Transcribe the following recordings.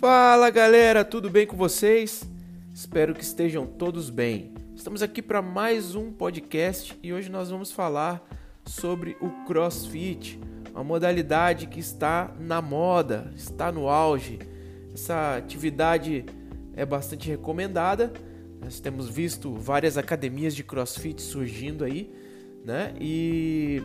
Fala galera, tudo bem com vocês? Espero que estejam todos bem. Estamos aqui para mais um podcast e hoje nós vamos falar sobre o CrossFit, uma modalidade que está na moda, está no auge. Essa atividade é bastante recomendada. Nós temos visto várias academias de CrossFit surgindo aí, né? E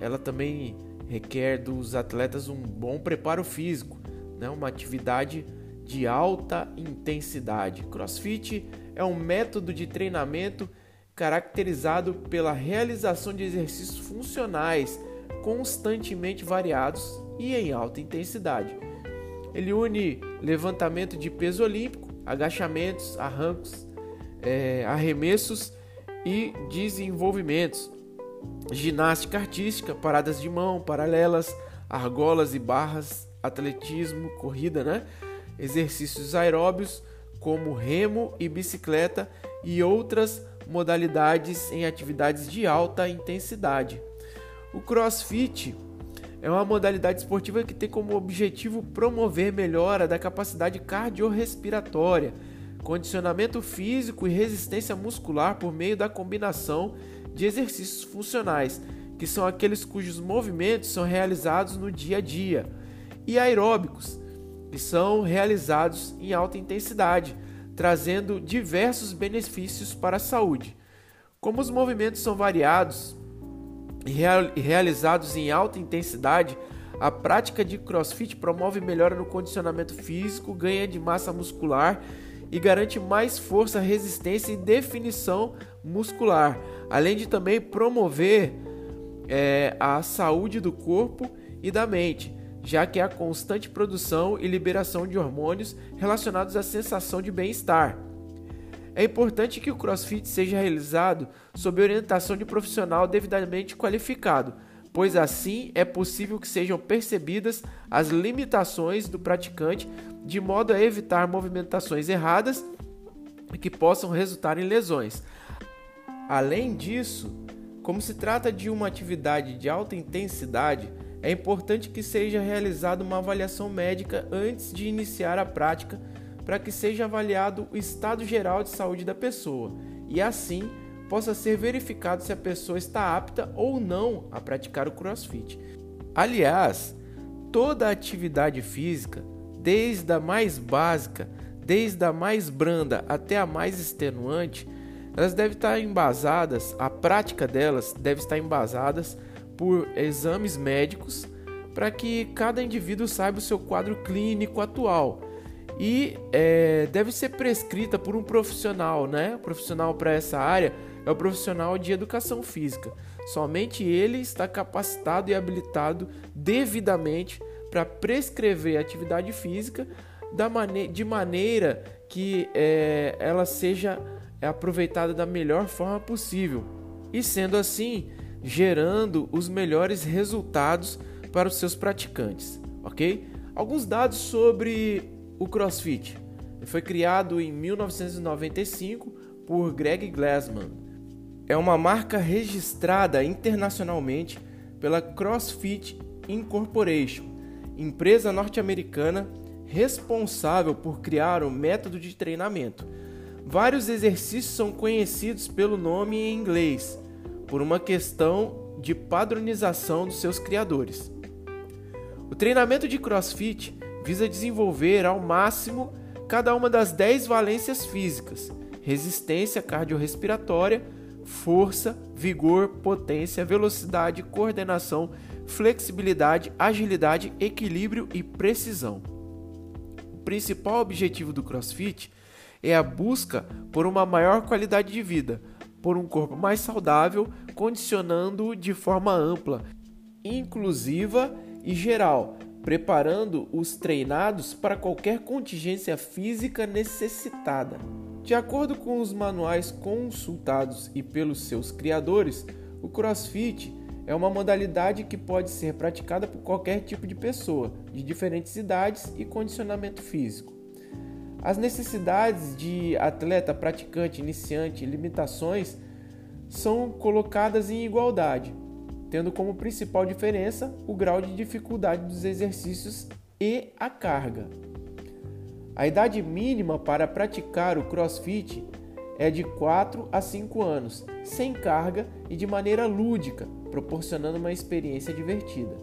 ela também requer dos atletas um bom preparo físico né? uma atividade de alta intensidade. CrossFit é um método de treinamento caracterizado pela realização de exercícios funcionais constantemente variados e em alta intensidade. Ele une levantamento de peso olímpico, agachamentos, arrancos, é, arremessos e desenvolvimentos, ginástica artística, paradas de mão, paralelas, argolas e barras atletismo, corrida, né? Exercícios aeróbios como remo e bicicleta e outras modalidades em atividades de alta intensidade. O CrossFit é uma modalidade esportiva que tem como objetivo promover melhora da capacidade cardiorrespiratória, condicionamento físico e resistência muscular por meio da combinação de exercícios funcionais, que são aqueles cujos movimentos são realizados no dia a dia e aeróbicos, que são realizados em alta intensidade, trazendo diversos benefícios para a saúde. Como os movimentos são variados realizados em alta intensidade, a prática de crossfit promove melhora no condicionamento físico, ganha de massa muscular e garante mais força, resistência e definição muscular, além de também promover é, a saúde do corpo e da mente, já que há constante produção e liberação de hormônios relacionados à sensação de bem-estar. É importante que o CrossFit seja realizado sob orientação de profissional devidamente qualificado, pois assim é possível que sejam percebidas as limitações do praticante, de modo a evitar movimentações erradas que possam resultar em lesões. Além disso, como se trata de uma atividade de alta intensidade, é importante que seja realizada uma avaliação médica antes de iniciar a prática, para que seja avaliado o estado geral de saúde da pessoa e assim possa ser verificado se a pessoa está apta ou não a praticar o CrossFit. Aliás, toda atividade física, desde a mais básica, desde a mais branda até a mais extenuante, elas devem estar embasadas, a prática delas deve estar embasadas por exames médicos para que cada indivíduo saiba o seu quadro clínico atual e é, deve ser prescrita por um profissional, né? O profissional para essa área é o profissional de educação física. Somente ele está capacitado e habilitado devidamente para prescrever atividade física da mane de maneira que é, ela seja aproveitada da melhor forma possível. E sendo assim, gerando os melhores resultados para os seus praticantes, ok? Alguns dados sobre o CrossFit. Foi criado em 1995 por Greg Glassman. É uma marca registrada internacionalmente pela CrossFit Incorporation, empresa norte-americana responsável por criar o método de treinamento. Vários exercícios são conhecidos pelo nome em inglês, por uma questão de padronização dos seus criadores. O treinamento de CrossFit visa desenvolver ao máximo cada uma das 10 valências físicas: resistência cardiorrespiratória, força, vigor, potência, velocidade, coordenação, flexibilidade, agilidade, equilíbrio e precisão. O principal objetivo do CrossFit é a busca por uma maior qualidade de vida, por um corpo mais saudável, condicionando-o de forma ampla, inclusiva e geral, preparando os treinados para qualquer contingência física necessitada. De acordo com os manuais consultados e pelos seus criadores, o CrossFit é uma modalidade que pode ser praticada por qualquer tipo de pessoa, de diferentes idades e condicionamento físico. As necessidades de atleta, praticante, iniciante, limitações são colocadas em igualdade, tendo como principal diferença o grau de dificuldade dos exercícios e a carga. A idade mínima para praticar o CrossFit é de 4 a 5 anos, sem carga e de maneira lúdica, proporcionando uma experiência divertida.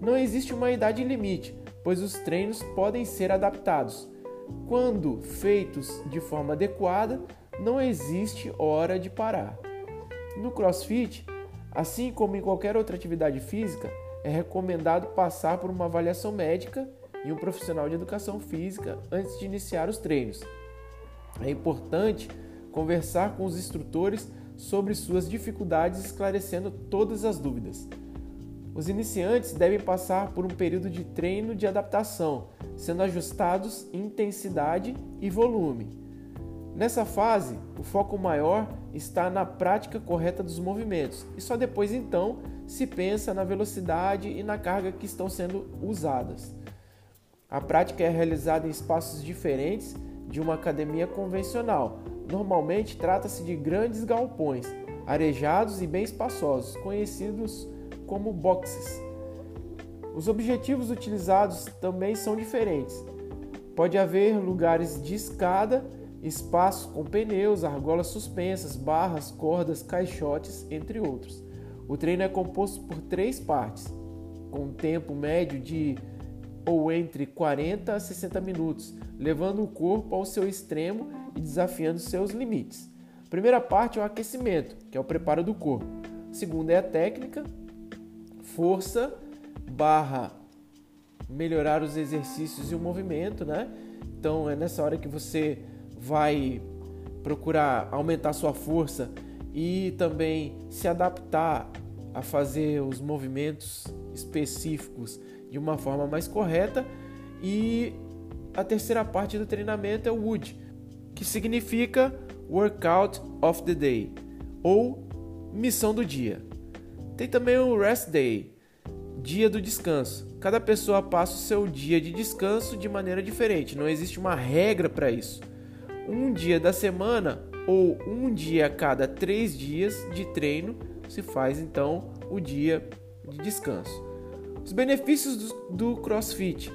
Não existe uma idade limite, pois os treinos podem ser adaptados. Quando feitos de forma adequada, não existe hora de parar. No CrossFit, assim como em qualquer outra atividade física, é recomendado passar por uma avaliação médica e um profissional de educação física antes de iniciar os treinos. É importante conversar com os instrutores sobre suas dificuldades, esclarecendo todas as dúvidas. Os iniciantes devem passar por um período de treino de adaptação, sendo ajustados intensidade e volume. Nessa fase, o foco maior está na prática correta dos movimentos e só depois então se pensa na velocidade e na carga que estão sendo usadas. A prática é realizada em espaços diferentes de uma academia convencional. Normalmente trata-se de grandes galpões, arejados e bem espaçosos, conhecidos como boxes. Os objetivos utilizados também são diferentes. Pode haver lugares de escada, espaços com pneus, argolas suspensas, barras, cordas, caixotes, entre outros. O treino é composto por três partes, com um tempo médio de ou entre 40 a 60 minutos, levando o corpo ao seu extremo e desafiando seus limites. Primeira parte é o aquecimento, que é o preparo do corpo. Segunda é a técnica, força barra melhorar os exercícios e o movimento, né? Então é nessa hora que você vai procurar aumentar sua força e também se adaptar a fazer os movimentos específicos de uma forma mais correta. E a terceira parte do treinamento é o WOOD, que significa Workout of the Day ou missão do dia. Tem também o Rest Day, dia do descanso. Cada pessoa passa o seu dia de descanso de maneira diferente, não existe uma regra para isso. Um dia da semana ou um dia a cada três dias de treino se faz então o dia de descanso. Os benefícios do, CrossFit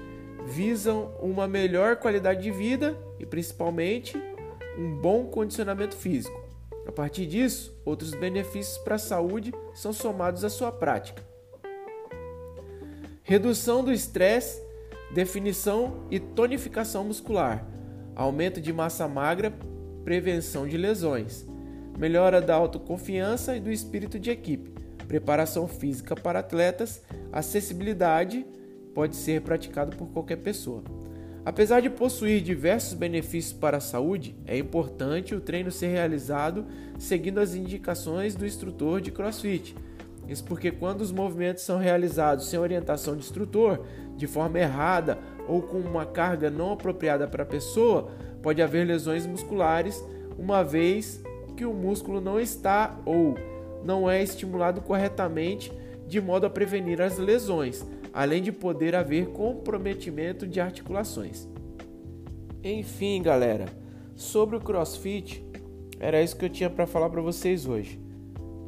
visam uma melhor qualidade de vida e principalmente um bom condicionamento físico. A partir disso, outros benefícios para a saúde são somados à sua prática. Redução do estresse, definição e tonificação muscular, aumento de massa magra, prevenção de lesões, melhora da autoconfiança e do espírito de equipe, preparação física para atletas, acessibilidade, pode ser praticado por qualquer pessoa. Apesar de possuir diversos benefícios para a saúde, é importante o treino ser realizado seguindo as indicações do instrutor de CrossFit. Isso porque quando os movimentos são realizados sem orientação de instrutor, de forma errada ou com uma carga não apropriada para a pessoa, pode haver lesões musculares, uma vez que o músculo não está ou não é estimulado corretamente de modo a prevenir as lesões além de poder haver comprometimento de articulações. Enfim, galera, sobre o CrossFit, era isso que eu tinha para falar para vocês hoje.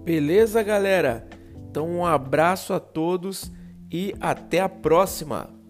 Beleza, galera? Então, um abraço a todos e até a próxima!